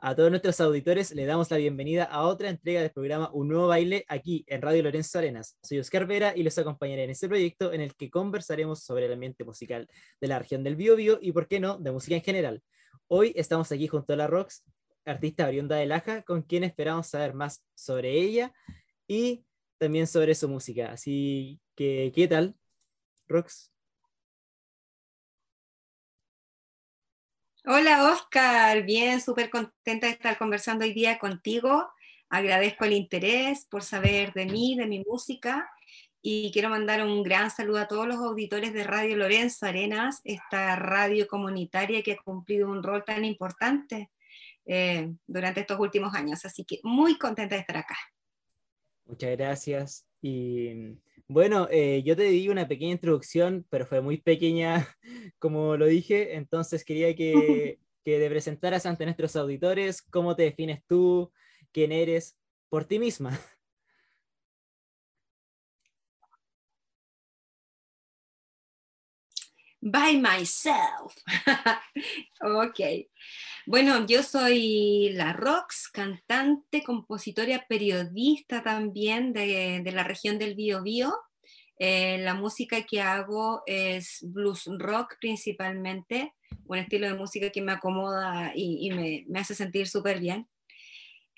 A todos nuestros auditores le damos la bienvenida a otra entrega del programa Un Nuevo Baile aquí en Radio Lorenzo Arenas. Soy Oscar Vera y los acompañaré en este proyecto en el que conversaremos sobre el ambiente musical de la región del Biobío y, por qué no, de música en general. Hoy estamos aquí junto a la Rox, artista Brionda de Laja, con quien esperamos saber más sobre ella y también sobre su música. Así que, ¿qué tal, Rox? Hola Oscar, bien, súper contenta de estar conversando hoy día contigo. Agradezco el interés por saber de mí, de mi música y quiero mandar un gran saludo a todos los auditores de Radio Lorenzo Arenas, esta radio comunitaria que ha cumplido un rol tan importante eh, durante estos últimos años. Así que muy contenta de estar acá. Muchas gracias. Y bueno, eh, yo te di una pequeña introducción, pero fue muy pequeña, como lo dije, entonces quería que, que te presentaras ante nuestros auditores, cómo te defines tú, quién eres, por ti misma. By myself. ok. Bueno, yo soy la Rox, cantante, compositora, periodista también de, la región del Biobío. Eh, la música que hago es blues rock principalmente, un estilo de música que me acomoda y, me, hace sentir súper bien.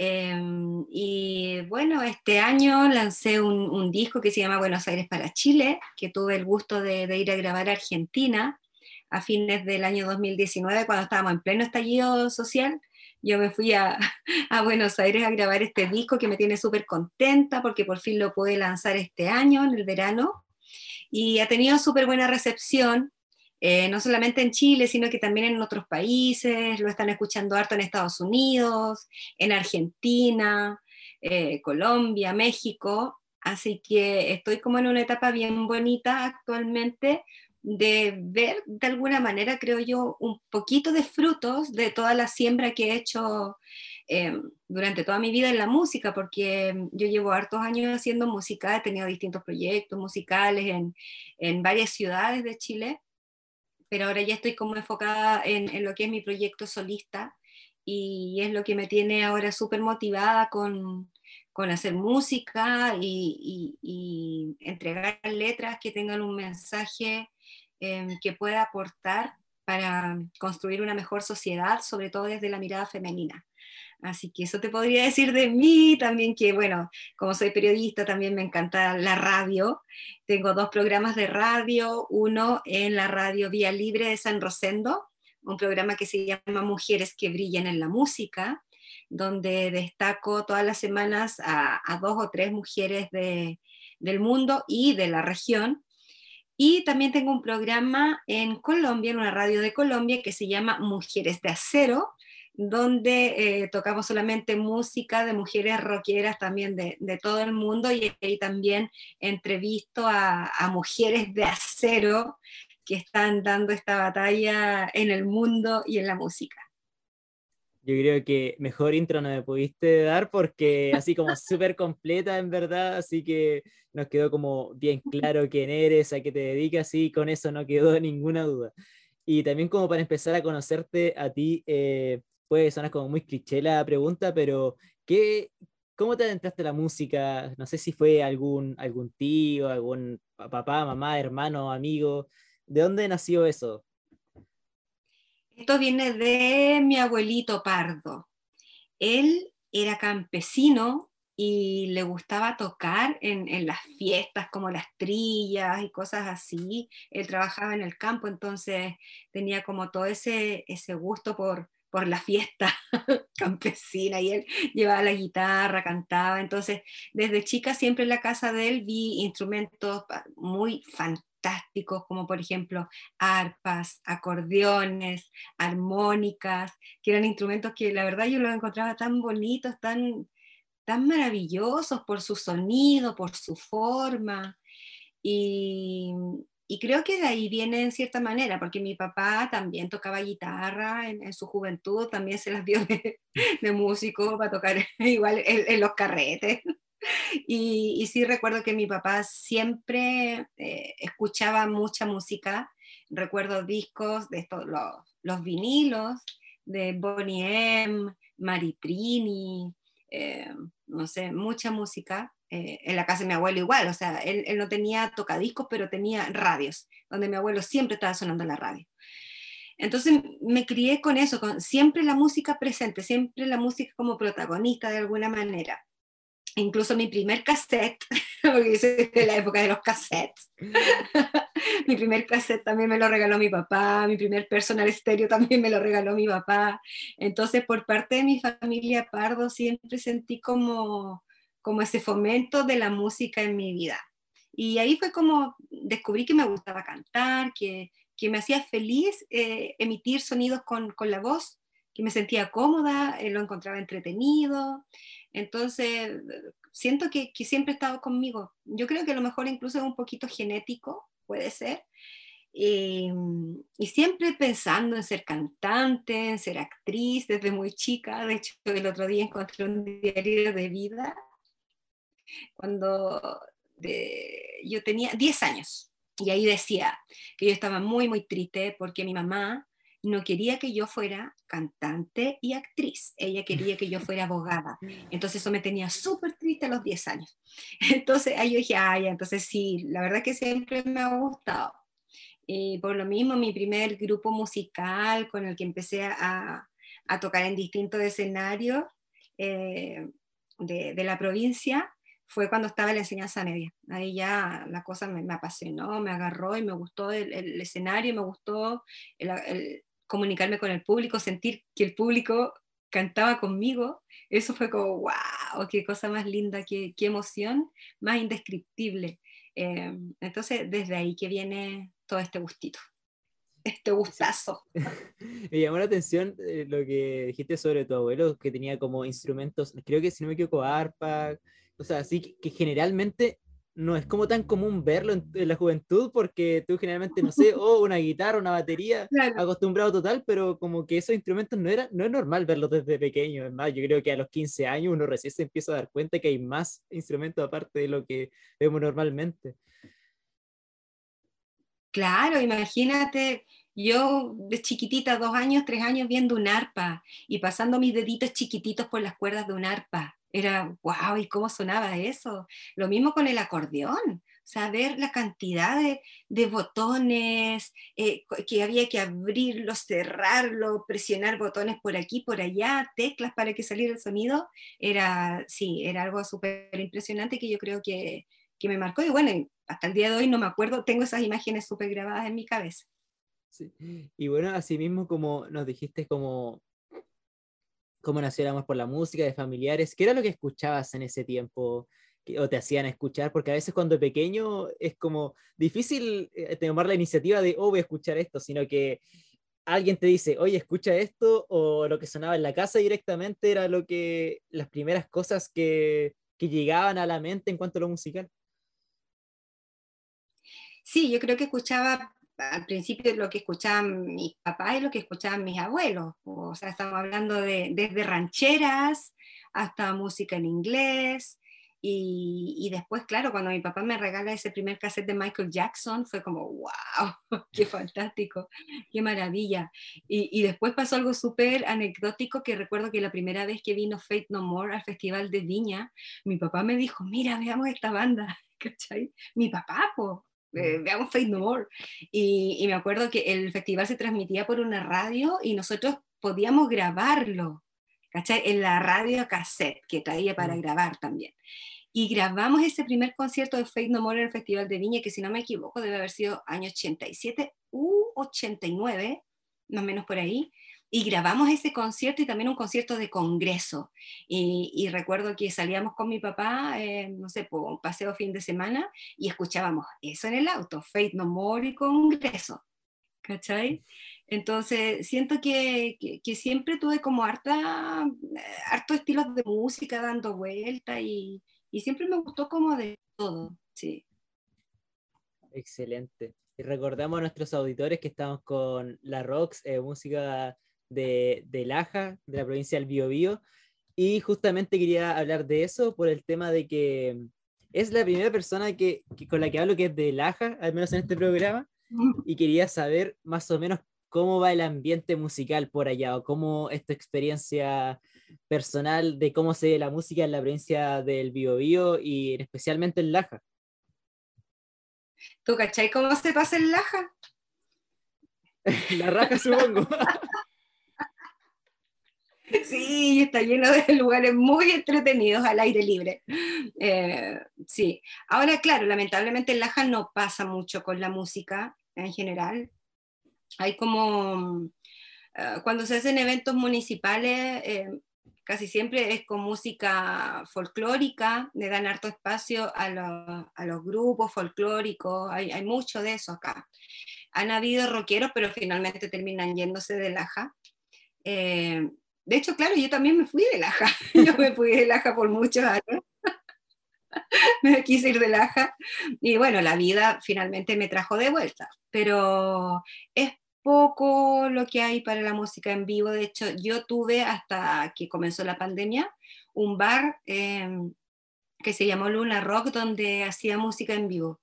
Em, y bueno, este año lancé un, disco que se llama Buenos Aires para Chile, que tuve el gusto de, ir a grabar a Argentina a fines del año 2019, cuando estábamos en pleno estallido social, yo me fui a, Buenos Aires a grabar este disco que me tiene súper contenta porque por fin lo pude lanzar este año, en el verano, y ha tenido súper buena recepción, eh, no solamente en Chile, sino que también en otros países, lo están escuchando harto en Estados Unidos, en Argentina, eh, Colombia, México, así que estoy como en una etapa bien bonita actualmente de ver de alguna manera, creo yo, un poquito de frutos de toda la siembra que he hecho em, durante toda mi vida en la música, porque yo llevo hartos años haciendo música, he tenido distintos proyectos musicales en, en varias ciudades de Chile, pero ahora ya estoy como enfocada en, en lo que es mi proyecto solista y es lo que me tiene ahora súper motivada con, con hacer música y, y, entregar letras que tengan un mensaje Em, que pueda aportar para construir una mejor sociedad, sobre todo desde la mirada femenina. Así que eso te podría decir de mí también, que bueno, como soy periodista, también me encanta la radio. Tengo dos programas de radio, uno en la radio Vía Libre de San Rosendo, un programa que se llama Mujeres que brillan en la música, donde destaco todas las semanas a, dos o tres mujeres del mundo y de la región y también tengo un programa en Colombia, en una radio de Colombia, que se llama Mujeres de Acero, donde eh, tocamos solamente música de mujeres rockeras también de, todo el mundo y ahí también entrevisto a, a mujeres de acero que están dando esta batalla en el mundo y en la música. Yo creo que mejor intro no me pudiste dar porque así como súper completa en verdad, así que nos quedó como bien claro quién eres, a qué te dedicas y con eso no quedó ninguna duda. Y también como para empezar a conocerte a ti, eh, puede sonar como muy cliché la pregunta, pero ¿qué, ¿cómo te adentraste a la música? No sé si fue algún, algún tío, algún papá, mamá, hermano, amigo. ¿De dónde nació eso? Esto viene de mi abuelito Pardo. Él era campesino y le gustaba tocar en, las fiestas como las trillas y cosas así. Él trabajaba en el campo, entonces tenía como todo ese, ese gusto por, por la fiesta campesina y él llevaba la guitarra, cantaba. Entonces, desde chica siempre en la casa de él vi instrumentos muy fantásticos fantásticos como por ejemplo arpas, acordeones, armónicas, que eran instrumentos que la verdad yo los encontraba tan bonitos, tan, tan maravillosos por su sonido, por su forma. Y, creo que de ahí viene en cierta manera, porque mi papá también tocaba guitarra en, su juventud, también se las dio de, músico para tocar igual en los carretes. Y, sí recuerdo que mi papá siempre eh, escuchaba mucha música. Recuerdo discos de estos, los, vinilos de Bonnie M, Maritrini, eh, no sé, mucha música. Eh, en la casa de mi abuelo igual, o sea, él, él, no tenía tocadiscos, pero tenía radios, donde mi abuelo siempre estaba sonando la radio. Entonces me crié con eso, con siempre la música presente, siempre la música como protagonista de alguna manera. Incluso mi primer cassette, porque yo de la época de los cassettes, mi primer cassette también me lo regaló mi papá, mi primer personal stereo también me lo regaló mi papá. Entonces, por parte de mi familia Pardo, siempre sentí como, como ese fomento de la música en mi vida. Y ahí fue como descubrí que me gustaba cantar, que, que me hacía feliz eh, emitir sonidos con, con, la voz, que me sentía cómoda, eh, lo encontraba entretenido. Entonces, siento que, que siempre he estado conmigo. Yo creo que a lo mejor incluso es un poquito genético, puede ser. Y, y, siempre pensando en ser cantante, en ser actriz desde muy chica. De hecho, el otro día encontré un diario de vida cuando de, yo tenía 10 años. Y ahí decía que yo estaba muy, muy triste porque mi mamá no quería que yo fuera cantante y actriz, ella quería que yo fuera abogada. Entonces eso me tenía súper triste a los 10 años. Entonces ahí yo dije, ay, entonces sí, la verdad que siempre me ha gustado. Y por lo mismo, mi primer grupo musical con el que empecé a, tocar en distintos escenarios eh, de, la provincia fue cuando estaba en la enseñanza media. Ahí ya la cosa me, me apasionó, me agarró y me gustó el, el escenario, me gustó el, comunicarme con el público, sentir que el público cantaba conmigo. Eso fue como, wow, qué cosa más linda, qué, qué emoción más indescriptible. Eh, entonces, desde ahí que viene todo este gustito, este gustazo. Me llamó la atención eh, lo que dijiste sobre tu abuelo, que tenía como instrumentos, creo que si no me equivoco, arpa, o sea, sí que, generalmente no es como tan común verlo en, la juventud porque tú generalmente, no sé, o una guitarra, una batería, acostumbrado total, pero como que esos instrumentos no, era, no es normal verlos desde pequeño. Es más, yo creo que a los 15 años uno recién se empieza a dar cuenta que hay más instrumentos aparte de lo que vemos normalmente. Claro, imagínate, yo de chiquitita, dos años, tres años, viendo un arpa y pasando mis deditos chiquititos por las cuerdas de un arpa era, wow, ¿y cómo sonaba eso? Lo mismo con el acordeón, saber la cantidad de, botones, eh, que había que abrirlo, cerrarlo, presionar botones por aquí, por allá, teclas para que saliera el sonido, era, sí, era algo súper impresionante que yo creo que, que, me marcó. Y bueno, hasta el día de hoy no me acuerdo, tengo esas imágenes súper grabadas en mi cabeza. Sí. Y bueno, así mismo como nos dijiste, como cómo nació el amor por la música, de familiares, ¿qué era lo que escuchabas en ese tiempo? o te hacían escuchar, porque a veces cuando pequeño es como difícil eh, tomar la iniciativa de, oh, voy a escuchar esto, sino que alguien te dice, oye, escucha esto, o lo que sonaba en la casa directamente era lo que, las primeras cosas que, que llegaban a la mente en cuanto a lo musical. Sí, yo creo que escuchaba al principio lo que escuchaban mis papás y lo que escuchaban mis abuelos. O sea, estamos hablando de, desde rancheras hasta música en inglés. Y, después, claro, cuando mi papá me regala ese primer cassette de Michael Jackson, fue como, wow, qué fantástico, qué maravilla. Y, y después pasó algo súper anecdótico que recuerdo que la primera vez que vino Fate No More al Festival de Viña, mi papá me dijo, mira, veamos esta banda, ¿cachai? Mi papá, po, eh, veamos Fate No More. Y, y, me acuerdo que el festival se transmitía por una radio y nosotros podíamos grabarlo, ¿cachai? En la radio cassette que traía para mm. grabar también. Y grabamos ese primer concierto de Fate No More en el Festival de Viña, que si no me equivoco debe haber sido año 87 u 89, más o menos por ahí y grabamos ese concierto y también un concierto de congreso. Y, recuerdo que salíamos con mi papá, eh, no sé, por un paseo fin de semana y escuchábamos eso en el auto, Faith No More y congreso. ¿Cachai? Entonces, siento que, que, siempre tuve como harta, harto estilos de música dando vuelta y, y siempre me gustó como de todo, sí. Excelente. Y recordamos a nuestros auditores que estamos con la Rox, eh, música de, de Laja, de la provincia del Biobío, y justamente quería hablar de eso por el tema de que es la primera persona que, con la que hablo que es de Laja, al menos en este programa, y quería saber más o menos cómo va el ambiente musical por allá o cómo es tu experiencia personal de cómo se ve la música en la provincia del Biobío y especialmente en Laja. ¿Tú cachai cómo se pasa en Laja? la raja, supongo. Sí, está lleno de lugares muy entretenidos al aire libre. Eh, sí, ahora claro, lamentablemente en Laja no pasa mucho con la música en general. Hay como, eh, cuando se hacen eventos municipales, eh, casi siempre es con música folclórica, le dan harto espacio a, los grupos folclóricos, hay, mucho de eso acá. Han habido rockeros, pero finalmente terminan yéndose de Laja. De hecho, claro, yo también me fui de Laja, yo me fui de Laja por muchos años. me quise ir de Laja y bueno, la vida finalmente me trajo de vuelta, pero es poco lo que hay para la música en vivo. De hecho, yo tuve hasta que comenzó la pandemia un bar em, que se llamó Luna Rock donde hacía música en vivo.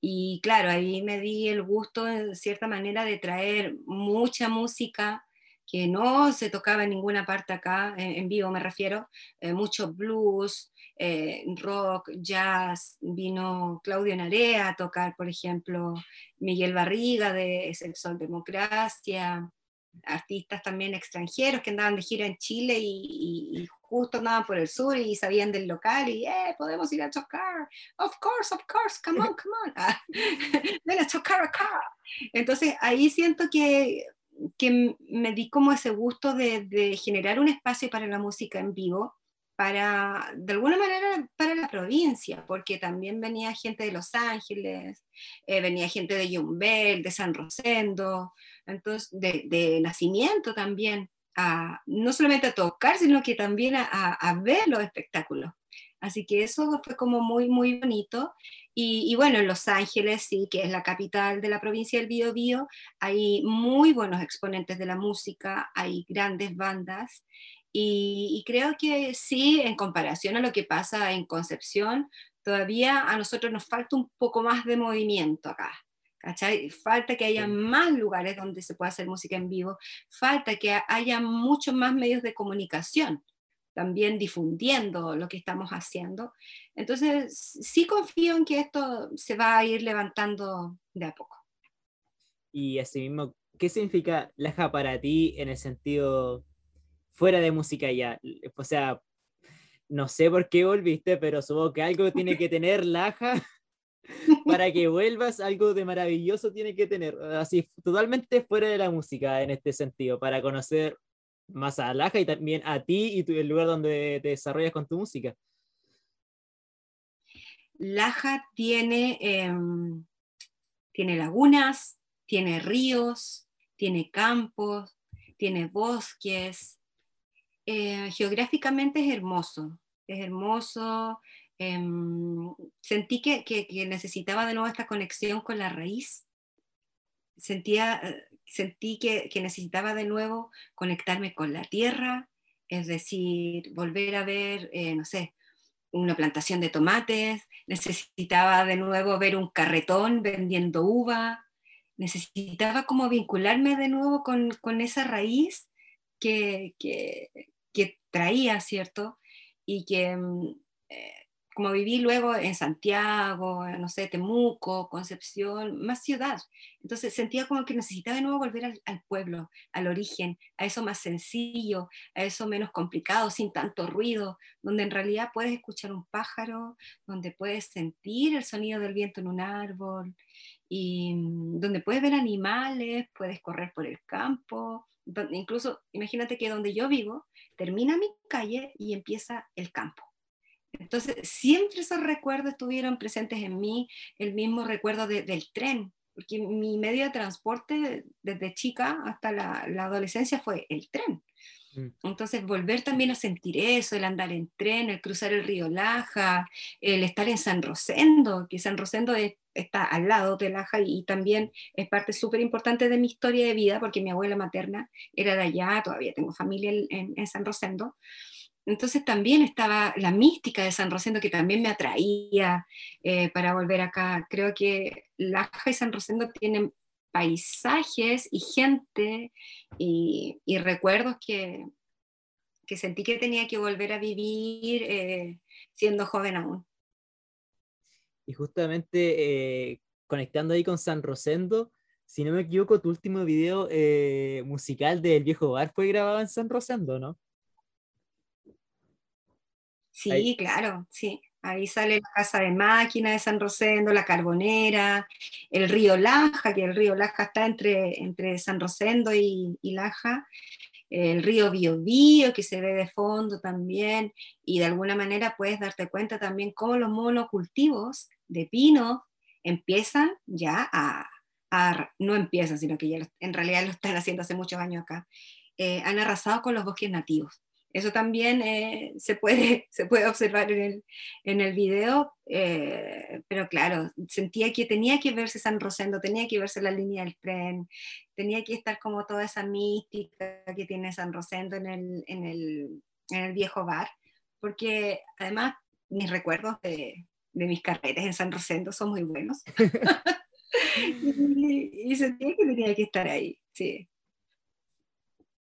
Y claro, ahí me di el gusto, en cierta manera, de traer mucha música que no se tocaba en ninguna parte acá, en, vivo me refiero, eh, mucho blues, eh, rock, jazz, vino Claudio Narea a tocar, por ejemplo, Miguel Barriga de Sol Democracia, artistas también extranjeros que andaban de gira en Chile y, justo andaban por el sur y sabían del local y eh, podemos ir a tocar, of course, of course, come on, come on, ven a tocar acá. Entonces ahí siento que que me di como ese gusto de, generar un espacio para la música en vivo, para, de alguna manera, para la provincia, porque también venía gente de Los Ángeles, eh, venía gente de Yumbel, de San Rosendo, entonces, de, nacimiento también, no solamente a tocar, sino que también a, a ver los espectáculos. Así que eso fue como muy, muy bonito. Y, bueno, en Los Ángeles, sí, que es la capital de la provincia del Biobío, hay muy buenos exponentes de la música, hay grandes bandas. Y, creo que sí, en comparación a lo que pasa en Concepción, todavía a nosotros nos falta un poco más de movimiento acá. ¿cachai? Falta que haya más lugares donde se pueda hacer música en vivo, falta que haya muchos más medios de comunicación también difundiendo lo que estamos haciendo. Entonces, sí confío en que esto se va a ir levantando de a poco. Y asimismo, ¿qué significa Laja para ti en el sentido fuera de música ya? O sea, no sé por qué volviste, pero supongo que algo tiene que tener Laja para que vuelvas, algo de maravilloso tiene que tener, así totalmente fuera de la música en este sentido, para conocer más a Laja y también a ti y el lugar donde te desarrollas con tu música. Laja tiene, em, tiene lagunas, tiene ríos, tiene campos, tiene bosques. Eh, geográficamente es hermoso, es hermoso. Em, sentí que, que, necesitaba de nuevo esta conexión con la raíz. Sentía, eh, sentí que, necesitaba de nuevo conectarme con la tierra, es decir, volver a ver, eh, no sé, una plantación de tomates, necesitaba de nuevo ver un carretón vendiendo uva, necesitaba como vincularme de nuevo con, esa raíz que, que, traía, ¿cierto? Y que mm, eh, como viví luego en Santiago, no sé, Temuco, Concepción, más ciudad. Entonces sentía como que necesitaba de nuevo volver al, pueblo, al origen, a eso más sencillo, a eso menos complicado, sin tanto ruido, donde en realidad puedes escuchar un pájaro, donde puedes sentir el sonido del viento en un árbol, y mm, donde puedes ver animales, puedes correr por el campo. Incluso imagínate que donde yo vivo termina mi calle y empieza el campo entonces, siempre esos recuerdos estuvieron presentes en mí, el mismo recuerdo del tren, porque mi medio de transporte desde chica hasta la, adolescencia fue el tren. Mm. Entonces, volver también a sentir eso, el andar en tren, el cruzar el río Laja, el estar en San Rosendo, que San Rosendo está al lado de Laja y, también es parte súper importante de mi historia de vida, porque mi abuela materna era de allá, todavía tengo familia en, en San Rosendo. Entonces también estaba la mística de San Rosendo que también me atraía eh, para volver acá. Creo que Laja y San Rosendo tienen paisajes y gente y, recuerdos que, que, sentí que tenía que volver a vivir eh, siendo joven aún. Y justamente eh, conectando ahí con San Rosendo, si no me equivoco, tu último video musical del viejo bar fue grabado en San Rosendo, ¿no? Sí, claro, sí. Ahí sale la casa de máquina de San Rosendo, la Carbonera, el río Laja, que el río Laja está entre, entre San Rosendo y, Laja, el río Biobío, que se ve de fondo también, y de alguna manera puedes darte cuenta también cómo los monocultivos de pino empiezan ya a, no empiezan, sino que ya en realidad lo están haciendo hace muchos años acá, eh, han arrasado con los bosques nativos. Eso también eh, se, puede, se puede observar en el, en el video, eh, pero claro, sentía que tenía que verse San Rosendo, tenía que verse la línea del tren, tenía que estar como toda esa mística que tiene San Rosendo en el, en el, en el viejo bar, porque además mis recuerdos de, de mis carreras en San Rosendo son muy buenos. y, y sentía que tenía que estar ahí, sí.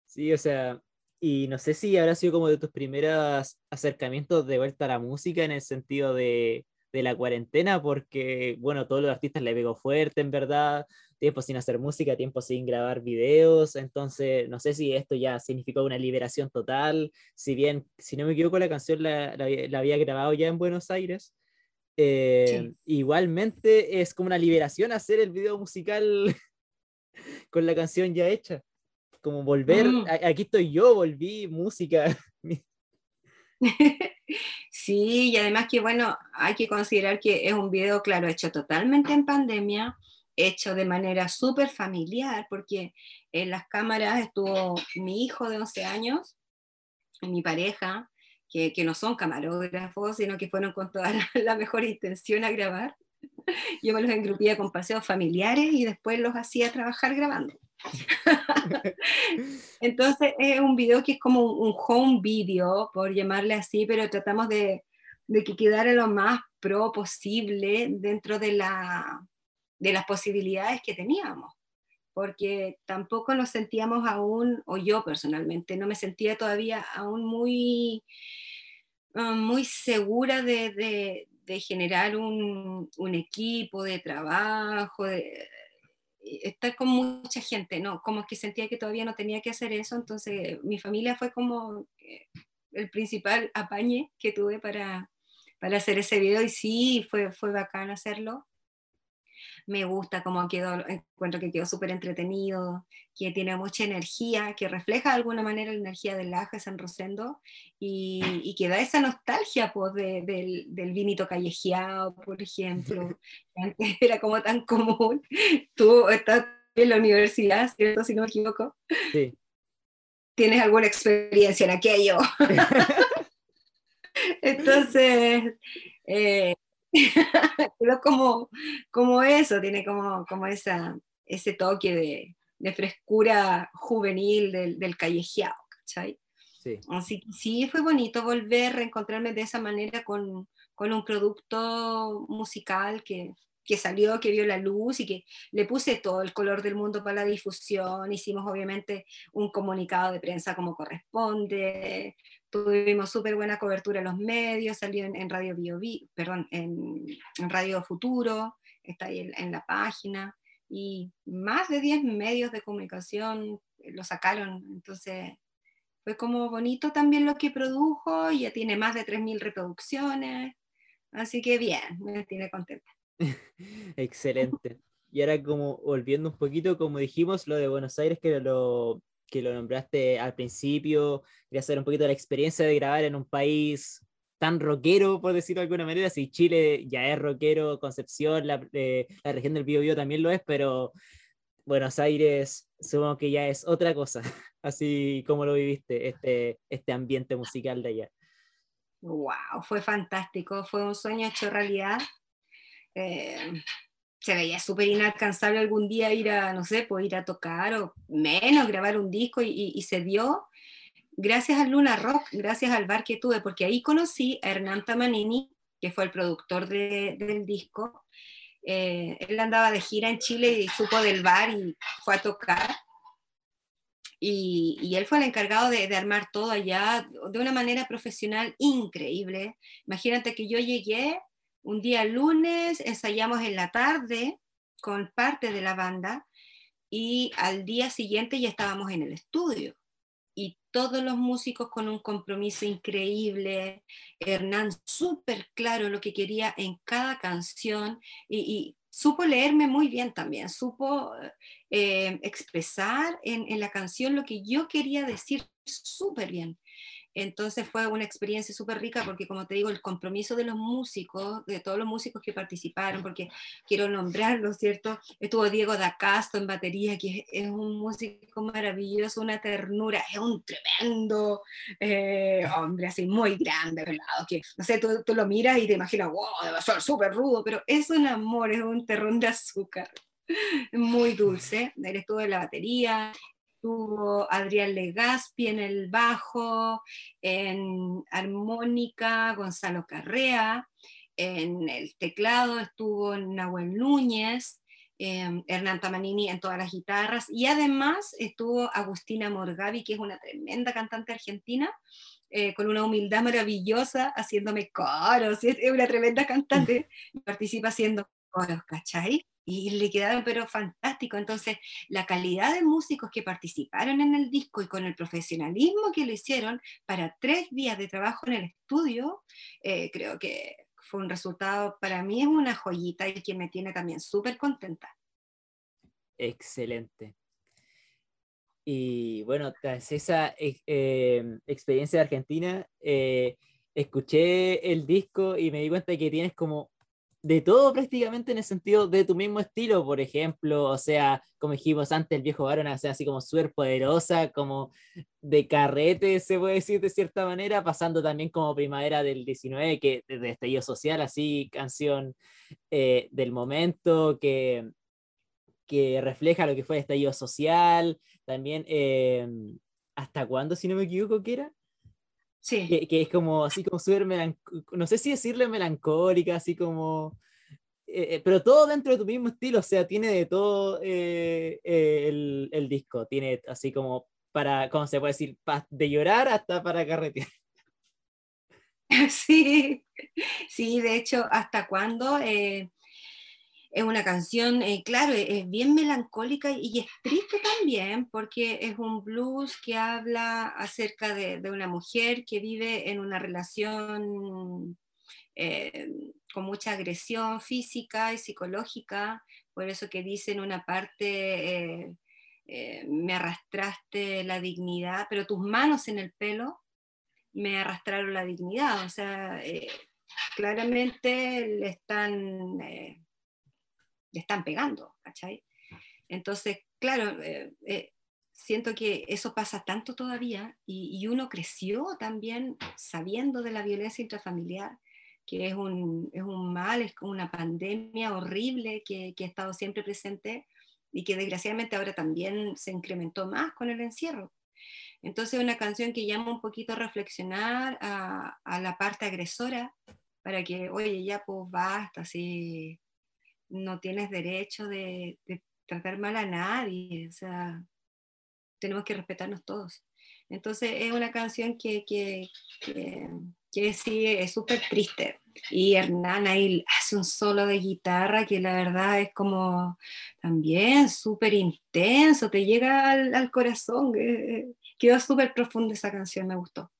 Sí, o sea, y no sé si habrá sido como de tus primeros acercamientos de vuelta a la música en el sentido de, de la cuarentena, porque, bueno, todos los artistas le pegó fuerte, en verdad, tiempo sin hacer música, tiempo sin grabar videos, entonces no sé si esto ya significó una liberación total, si bien, si no me equivoco, la canción la, la, había grabado ya en Buenos Aires. Eh, igualmente es como una liberación hacer el video musical con la canción ya hecha como volver, mm. aquí estoy yo, volví, música. Sí, y además que bueno, hay que considerar que es un video, claro, hecho totalmente en pandemia, hecho de manera súper familiar, porque en las cámaras estuvo mi hijo de 11 años, y mi pareja, que, que no son camarógrafos, sino que fueron con toda la, mejor intención a grabar. Yo me los engrupía con paseos familiares y después los hacía trabajar grabando. Entonces es un video que es como un home video, por llamarle así, pero tratamos de, de que quedara lo más pro posible dentro de, la, de las posibilidades que teníamos, porque tampoco nos sentíamos aún, o yo personalmente, no me sentía todavía aún muy, ah, muy segura de, de generar un, un, equipo de trabajo, de, estar con mucha gente, ¿no? Como que sentía que todavía no tenía que hacer eso, entonces mi familia fue como eh, el principal apañe que tuve para, para hacer ese video y sí, fue, fue bacán hacerlo me gusta cómo quedó, encuentro que quedó súper entretenido, que tiene mucha energía, que refleja de alguna manera la energía del Laja San Rosendo y, y, que da esa nostalgia pues, del, del, vinito callejeado, por ejemplo, que antes era como tan común. Tú estás en la universidad, ¿cierto? Si no me equivoco. Sí. ¿Tienes alguna experiencia en aquello? Entonces, eh, pero como, como eso, tiene como, como esa, ese toque de, de frescura juvenil del, del callejeado, ¿cachai? Sí. Así que sí, fue bonito volver a reencontrarme de esa manera con, con un producto musical que, que salió, que vio la luz y que le puse todo el color del mundo para la difusión. Hicimos obviamente un comunicado de prensa como corresponde, tuvimos súper buena cobertura en los medios, salió en, Radio Bio, perdón, en, Radio Futuro, está ahí en, la página, y más de 10 medios de comunicación lo sacaron, entonces fue como bonito también lo que produjo, ya tiene más de 3.000 reproducciones, así que bien, me tiene contenta. Excelente. Y ahora como volviendo un poquito, como dijimos, lo de Buenos Aires, que lo, que lo nombraste al principio, quería saber un poquito de la experiencia de grabar en un país tan rockero, por decirlo de alguna manera. Si Chile ya es rockero, Concepción, la, eh, la región del Biobío también lo es, pero Buenos Aires supongo que ya es otra cosa, así como lo viviste, este, este ambiente musical de allá. Wow, fue fantástico, fue un sueño hecho realidad. Eh, se veía súper inalcanzable algún día ir a, no sé, pues ir a tocar o menos grabar un disco y, se dio gracias al Luna Rock, gracias al bar que tuve, porque ahí conocí a Hernán Tamanini, que fue el productor del disco, Eh, él andaba de gira en Chile y supo del bar y fue a tocar. Y, él fue el encargado de, de, armar todo allá de una manera profesional increíble. Imagínate que yo llegué un día lunes, ensayamos en la tarde con parte de la banda y al día siguiente ya estábamos en el estudio y todos los músicos con un compromiso increíble, Hernán súper claro lo que quería en cada canción y, supo leerme muy bien también, supo eh, expresar en, en, la canción lo que yo quería decir súper bien. Entonces fue una experiencia súper rica porque, como te digo, el compromiso de los músicos, de todos los músicos que participaron, porque quiero nombrarlo, ¿cierto? Estuvo Diego Dacasto en batería, que es un músico maravilloso, una ternura, es un tremendo eh, hombre, así muy grande, ¿verdad? que, no sé, tú, tú, lo miras y te imaginas, wow, debe ser súper rudo, pero es un amor, es un terrón de azúcar muy dulce. Él estuvo en la batería, estuvo Adrián Legaspi en el bajo, en armónica Gonzalo Carrea, en el teclado estuvo Nahuel Núñez, em, Hernán Tamanini en todas las guitarras y además estuvo Agustina Morgavi, que es una tremenda cantante argentina, eh, con una humildad maravillosa, haciéndome coros, es una tremenda cantante, participa haciendo coros, ¿cachai? Y le quedaron pero fantástico. Entonces, la calidad de músicos que participaron en el disco y con el profesionalismo que lo hicieron para tres días de trabajo en el estudio, eh, creo que fue un resultado, para mí es una joyita y que me tiene también súper contenta. Excelente. Y bueno, tras esa eh, experiencia de Argentina, eh, escuché el disco y me di cuenta que tienes como de todo prácticamente en el sentido de tu mismo estilo, por ejemplo, o sea, como dijimos antes, el viejo varón, o sea, así como súper poderosa, como de carrete, se puede decir de cierta manera, pasando también como Primavera del 19, que de estallido social, así, canción eh, del momento, que, que refleja lo que fue el estallido social, también, eh, ¿hasta cuándo, si no me equivoco, que era? Que, es como, así como súper no sé si decirle melancólica, así como, eh, eh, pero todo dentro de tu mismo estilo, o sea, tiene de todo eh, el, el, disco, tiene así como para, ¿cómo se puede decir? de llorar hasta para carretear. Sí, sí, de hecho, ¿hasta cuándo? Es una canción, eh, claro, es bien melancólica y es triste también porque es un blues que habla acerca de, una mujer que vive en una relación eh, con mucha agresión física y psicológica, por eso que dice en una parte, eh, me arrastraste la dignidad, pero tus manos en el pelo me arrastraron la dignidad, o sea, claramente le están le están pegando, ¿cachai? Entonces, claro, eh, eh, siento que eso pasa tanto todavía y, uno creció también sabiendo de la violencia intrafamiliar, que es un, es un mal, es como una pandemia horrible que, que, ha estado siempre presente y que desgraciadamente ahora también se incrementó más con el encierro. Entonces, una canción que llama un poquito a reflexionar a, a la parte agresora para que, oye, ya pues basta, así no tienes derecho de, tratar mal a nadie, o sea, tenemos que respetarnos todos. Entonces es una canción que, que, que, sí es súper triste. Y Hernán ahí hace un solo de guitarra que la verdad es como también súper intenso, te llega al, corazón. quedó súper profundo esa canción, me gustó.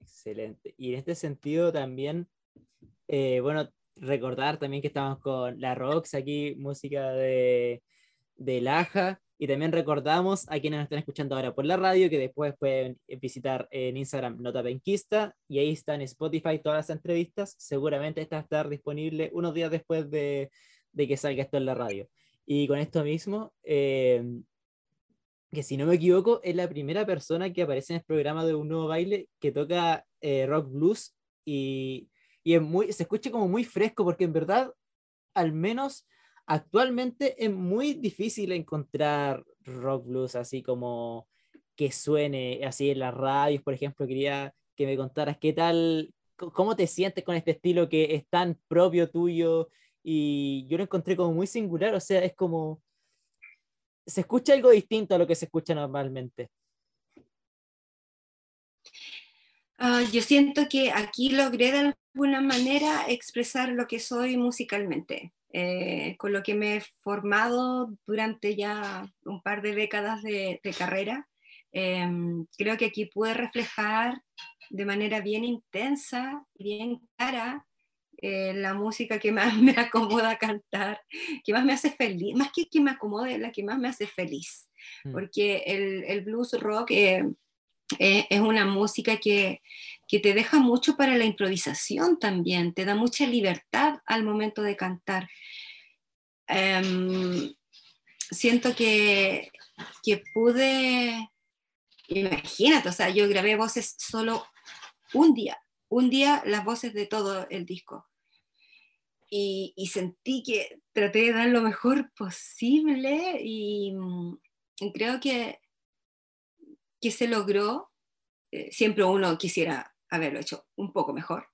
excelente. Y en este sentido también, eh, bueno, recordar también que estamos con la Rox aquí, música de, de Laja. Y también recordamos a quienes nos están escuchando ahora por la radio que después pueden visitar en Instagram Nota Penquista y ahí está en Spotify todas las entrevistas. Seguramente esta estar disponible unos días después de, de que salga esto en la radio. Y con esto mismo, eh, que si no me equivoco, es la primera persona que aparece en el programa de un nuevo baile que toca eh, rock blues y y es muy, se escucha como muy fresco porque en verdad, al menos actualmente es muy difícil encontrar rock blues así como que suene así en las radios, por ejemplo, quería que me contaras qué tal, cómo te sientes con este estilo que es tan propio tuyo y yo lo encontré como muy singular, o sea, es como, se escucha algo distinto a lo que se escucha normalmente. Ah, yo siento que aquí logré de alguna manera expresar lo que soy musicalmente, eh, con lo que me he formado durante ya un par de décadas de, carrera. Em, creo que aquí pude reflejar de manera bien intensa bien clara eh, la música que más me acomoda cantar, que más me hace feliz, más que que me acomode, la que más me hace feliz, mm. porque el, el blues rock eh, es una música que, que, te deja mucho para la improvisación también, te da mucha libertad al momento de cantar. Em, siento que, que pude, imagínate, o sea, yo grabé voces solo un día, un día las voces de todo el disco. Y, y, sentí que traté de dar lo mejor posible y, y creo que que se logró, eh, siempre uno quisiera haberlo hecho un poco mejor,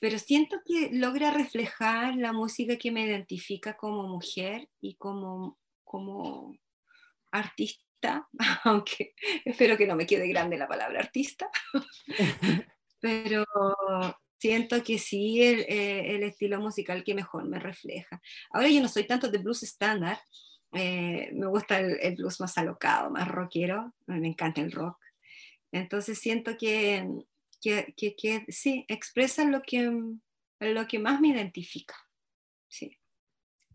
pero siento que logra reflejar la música que me identifica como mujer y como, como artista, aunque espero que no me quede grande la palabra artista, pero siento que sí el, eh, el, estilo musical que mejor me refleja. Ahora yo no soy tanto de blues estándar, eh, me gusta el, blues más alocado, más rockero, me encanta el rock. Entonces siento que, que, que, sí, expresa lo que, lo que más me identifica. Sí.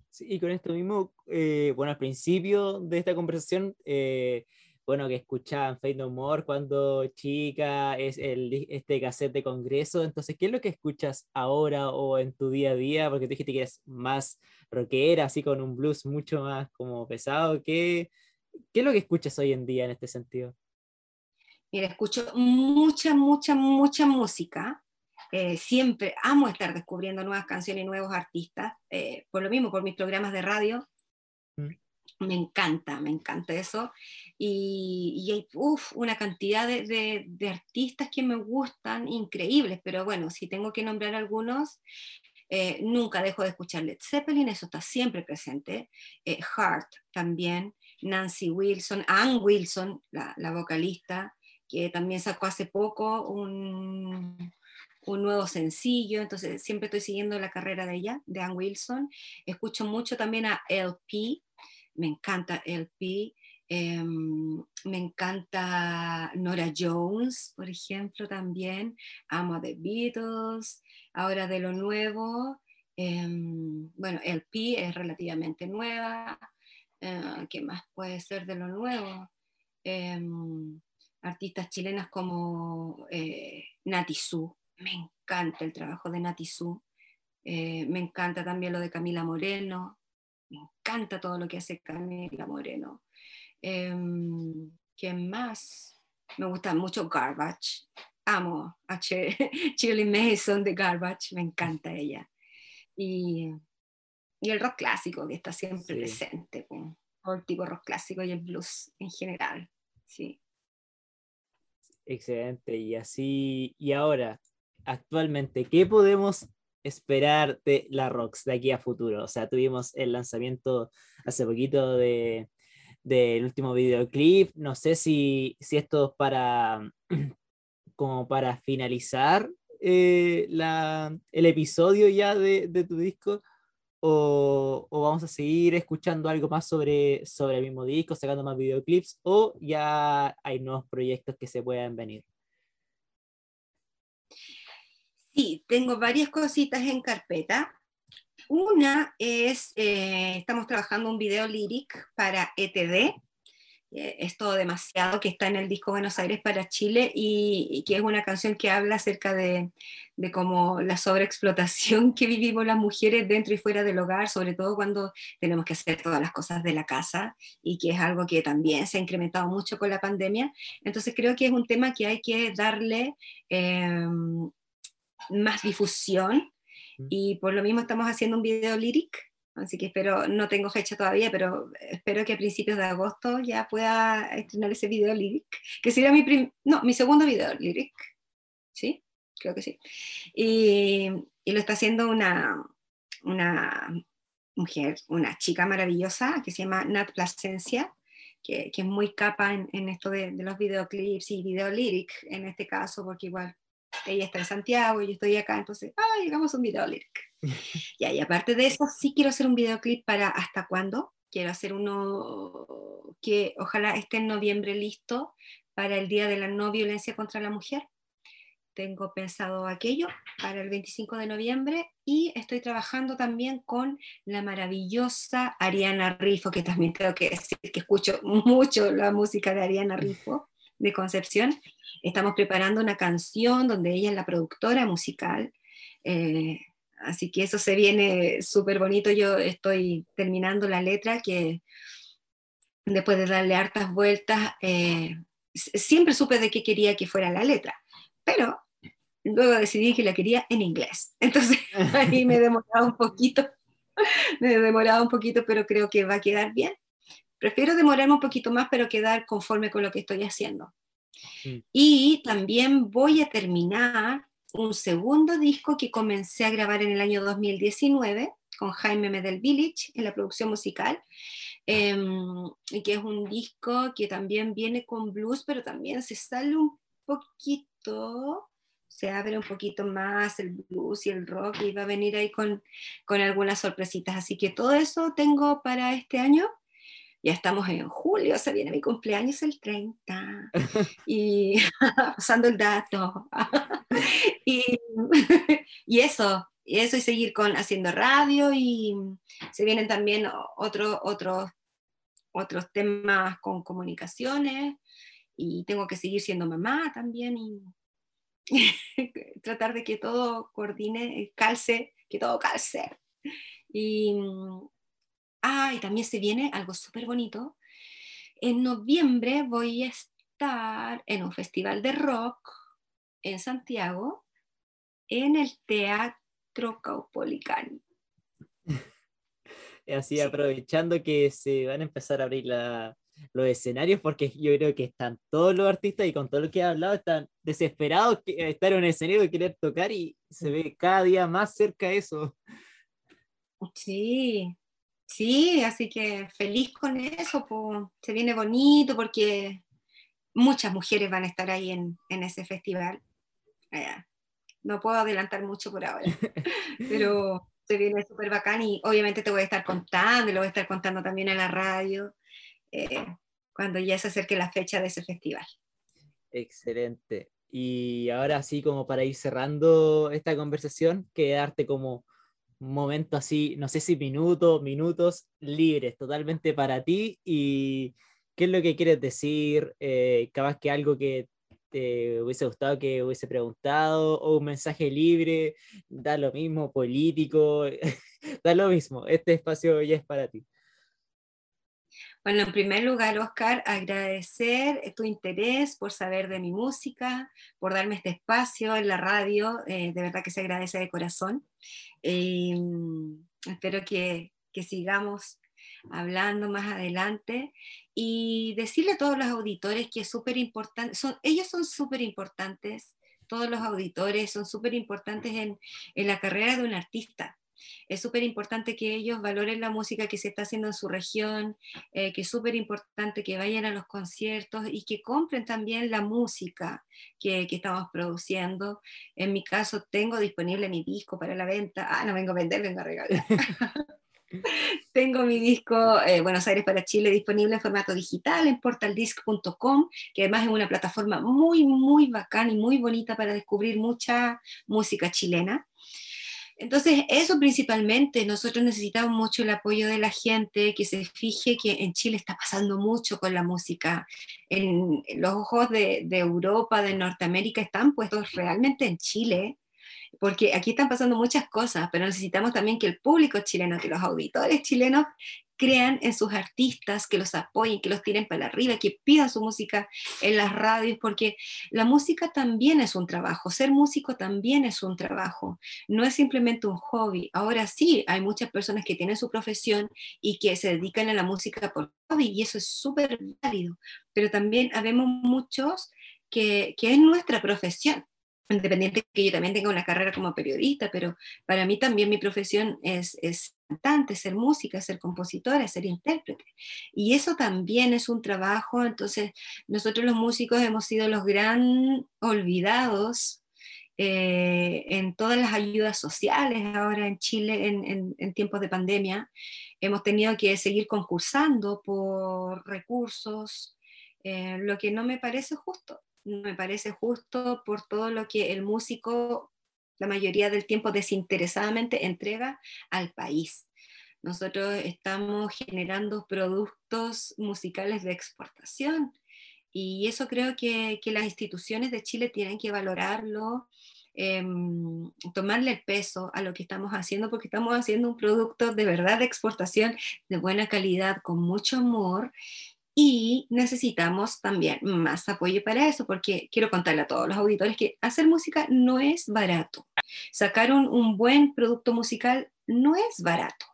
sí y con esto mismo, eh, bueno, al principio de esta conversación, eh, bueno, que escuchaban Fade No More cuando chica, es el, este cassette de congreso. Entonces, ¿qué es lo que escuchas ahora o en tu día a día? Porque tú dijiste que eres más rockera, así con un blues mucho más como pesado. ¿Qué, qué es lo que escuchas hoy en día en este sentido? Mira, escucho mucha, mucha, mucha música. Eh, siempre amo estar descubriendo nuevas canciones y nuevos artistas. Eh, por lo mismo, por mis programas de radio. Me encanta, me encanta eso. Y, hay una cantidad de, artistas que me gustan, increíbles, pero bueno, si tengo que nombrar algunos, eh, nunca dejo de escuchar Led Zeppelin, eso está siempre presente. Eh, Heart también, Nancy Wilson, Ann Wilson, la, vocalista, que también sacó hace poco un, un nuevo sencillo, entonces siempre estoy siguiendo la carrera de ella, de Ann Wilson. Escucho mucho también a LP, me encanta LP, em, me encanta Nora Jones, por ejemplo, también, amo The Beatles, ahora de lo nuevo, em, bueno, LP es relativamente nueva, eh, ¿qué más puede ser de lo nuevo? Em, artistas chilenas como eh, Nati Su, me encanta el trabajo de Nati Su, eh, me encanta también lo de Camila Moreno, me encanta todo lo que hace Camila Moreno. Eh, ¿Qué más? Me gusta mucho Garbage. Amo a Shirley Mason de Garbage, me encanta ella. Y, y el rock clásico que está siempre presente, el tipo rock clásico y el blues en general. Sí. Excelente. Y así, y ahora, actualmente, ¿qué podemos esperar de la Rocks de aquí a futuro? O sea, tuvimos el lanzamiento hace poquito de del último videoclip. No sé si, si esto es para como para finalizar eh, la, el episodio ya de, de tu disco. O, o, vamos a seguir escuchando algo más sobre, sobre el mismo disco, sacando más videoclips, o ya hay nuevos proyectos que se puedan venir. Sí, tengo varias cositas en carpeta. Una es, eh, estamos trabajando un video lyric para ETD, es todo demasiado, que está en el disco Buenos Aires para Chile y, que es una canción que habla acerca de, de cómo la sobreexplotación que vivimos las mujeres dentro y fuera del hogar, sobre todo cuando tenemos que hacer todas las cosas de la casa y que es algo que también se ha incrementado mucho con la pandemia. Entonces creo que es un tema que hay que darle... Eh, más difusión y por lo mismo estamos haciendo un video lyric, así que espero, no tengo fecha todavía, pero espero que a principios de agosto ya pueda estrenar ese video lyric, que sería mi, no, mi segundo video lyric, ¿sí? Creo que sí. Y, y lo está haciendo una, una mujer, una chica maravillosa que se llama Nat Plasencia, que, que es muy capa en, en esto de, de, los videoclips y videolyric en este caso, porque igual ella está en Santiago y yo estoy acá, entonces, ah, llegamos a un videolyric. y, y aparte de eso, sí quiero hacer un videoclip para ¿Hasta cuándo? Quiero hacer uno que ojalá esté en noviembre listo para el Día de la No Violencia contra la Mujer tengo pensado aquello para el 25 de noviembre y estoy trabajando también con la maravillosa Ariana Rifo, que también tengo que decir que escucho mucho la música de Ariana Rifo de Concepción. Estamos preparando una canción donde ella es la productora musical. Eh, así que eso se viene súper bonito. Yo estoy terminando la letra que después de darle hartas vueltas, eh, siempre supe de qué quería que fuera la letra pero luego decidí que la quería en inglés. Entonces ahí me demoraba un poquito, me demoraba un poquito, pero creo que va a quedar bien. Prefiero demorarme un poquito más, pero quedar conforme con lo que estoy haciendo. Mm. Y también voy a terminar un segundo disco que comencé a grabar en el año 2019 con Jaime Medel Village en la producción musical, y que es un disco que también viene con blues, pero también se sale un poquito se abre un poquito más el blues y el rock y va a venir ahí con, con algunas sorpresitas. Así que todo eso tengo para este año. Ya estamos en julio, se viene mi cumpleaños el 30 y pasando el dato. y, y eso, y eso y seguir con haciendo radio y se vienen también otros otros otros temas con comunicaciones y tengo que seguir siendo mamá también y tratar de que todo coordine, calce, que todo calce. Y, ah, y también se viene algo súper bonito. En noviembre voy a estar en un festival de rock en Santiago, en el Teatro Caupolicán. Así, aprovechando que se van a empezar a abrir la, los escenarios porque yo creo que están todos los artistas y con todo lo que he hablado están desesperados de estar en un escenario y querer tocar y se ve cada día más cerca eso. Sí, sí, así que feliz con eso, pues, se viene bonito porque muchas mujeres van a estar ahí en, en ese festival. Eh, no puedo adelantar mucho por ahora, pero se viene súper bacán y obviamente te voy a estar contando y lo voy a estar contando también en la radio. Eh, cuando ya se acerque la fecha de ese festival. Excelente. Y ahora sí, como para ir cerrando esta conversación, quedarte como un momento así, no sé si minutos, minutos libres, totalmente para ti. Y qué es lo que quieres decir, eh, capaz que algo que te hubiese gustado que hubiese preguntado, o un mensaje libre, da lo mismo, político, da lo mismo, este espacio ya es para ti. Bueno, en primer lugar, Oscar, agradecer tu interés por saber de mi música, por darme este espacio en la radio, eh, de verdad que se agradece de corazón. Eh, espero que, que sigamos hablando más adelante y decirle a todos los auditores que es súper importante, son, ellos son súper importantes, todos los auditores son súper importantes en, en la carrera de un artista es súper importante que ellos valoren la música que se está haciendo en su región, eh, que es súper importante que vayan a los conciertos y que compren también la música que, que, estamos produciendo. En mi caso, tengo disponible mi disco para la venta. Ah, no vengo a vender, vengo a regalar. Tengo mi disco eh, Buenos Aires para Chile disponible en formato digital en portaldisc.com, que además es una plataforma muy, muy bacana y muy bonita para descubrir mucha música chilena. Entonces, eso principalmente, nosotros necesitamos mucho el apoyo de la gente, que se fije que en Chile está pasando mucho con la música. En, los ojos de, de Europa, de Norteamérica, están puestos realmente en Chile, porque aquí están pasando muchas cosas, pero necesitamos también que el público chileno, que los auditores chilenos crean en sus artistas, que los apoyen, que los tiren para arriba, que pidan su música en las radios, porque la música también es un trabajo, ser músico también es un trabajo, no es simplemente un hobby. Ahora sí, hay muchas personas que tienen su profesión y que se dedican a la música por hobby, y eso es súper válido, pero también habemos muchos que, que es nuestra profesión independiente que yo también tenga una carrera como periodista, pero para mí también mi profesión es, es cantante, ser música, ser compositora, ser intérprete. Y eso también es un trabajo, entonces nosotros los músicos hemos sido los gran olvidados eh, en todas las ayudas sociales ahora en Chile en, tiempos de pandemia. Hemos tenido que seguir concursando por recursos, eh, lo que no me parece justo me parece justo por todo lo que el músico la mayoría del tiempo desinteresadamente entrega al país. Nosotros estamos generando productos musicales de exportación y eso creo que, las instituciones de Chile tienen que valorarlo, em, tomarle el peso a lo que estamos haciendo, porque estamos haciendo un producto de verdad de exportación, de buena calidad, con mucho amor, y necesitamos también más apoyo para eso, porque quiero contarle a todos los auditores que hacer música no es barato. Sacar un, buen producto musical no es barato.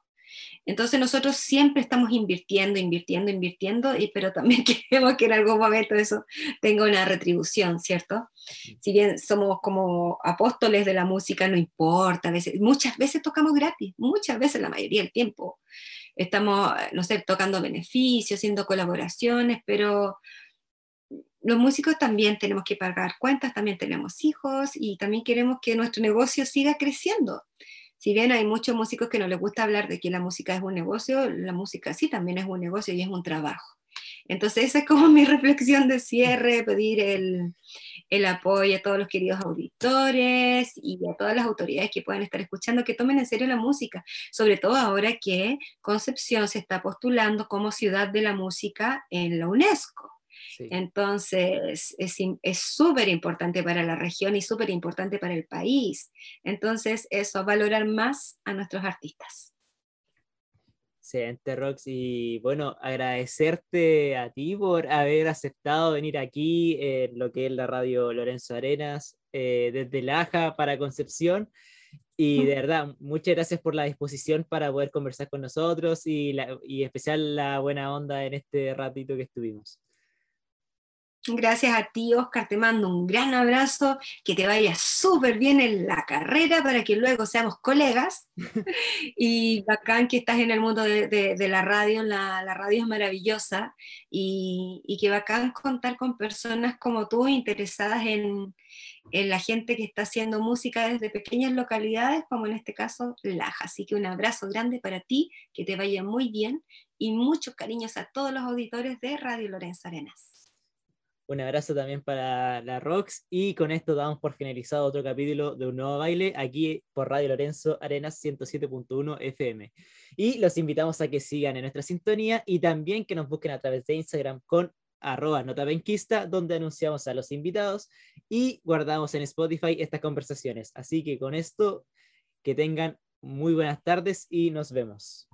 Entonces nosotros siempre estamos invirtiendo, invirtiendo, invirtiendo, y, pero también queremos que en algún momento eso tenga una retribución, ¿cierto? Si bien somos como apóstoles de la música, no importa, a veces, muchas veces tocamos gratis, muchas veces la mayoría del tiempo estamos, no sé, tocando beneficios, haciendo colaboraciones, pero los músicos también tenemos que pagar cuentas, también tenemos hijos y también queremos que nuestro negocio siga creciendo. Si bien hay muchos músicos que no les gusta hablar de que la música es un negocio, la música sí también es un negocio y es un trabajo. Entonces esa es como mi reflexión de cierre, pedir el, el apoyo a todos los queridos auditores y a todas las autoridades que puedan estar escuchando, que tomen en serio la música, sobre todo ahora que Concepción se está postulando como ciudad de la música en la UNESCO. Entonces, es súper importante para la región y súper importante para el país. Entonces, eso, valorar más a nuestros artistas. Excelente, Rox. Y bueno, agradecerte a ti por haber aceptado venir aquí en lo que es la radio Lorenzo Arenas, eh, desde Laja para Concepción. Y de verdad, muchas gracias por la disposición para poder conversar con nosotros y, la, y especial la buena onda en este ratito que estuvimos. Gracias a ti, Oscar. Te mando un gran abrazo. Que te vaya súper bien en la carrera para que luego seamos colegas. y bacán que estás en el mundo de, la radio. La, radio es maravillosa. Y, y, que bacán contar con personas como tú interesadas en, en la gente que está haciendo música desde pequeñas localidades, como en este caso Laja. Así que un abrazo grande para ti. Que te vaya muy bien. Y muchos cariños a todos los auditores de Radio Lorenzo Arenas. Un abrazo también para la Rox y con esto damos por finalizado otro capítulo de un nuevo baile aquí por Radio Lorenzo Arenas 107.1 FM. Y los invitamos a que sigan en nuestra sintonía y también que nos busquen a través de Instagram con arroba notabenquista, donde anunciamos a los invitados y guardamos en Spotify estas conversaciones. Así que con esto, que tengan muy buenas tardes y nos vemos.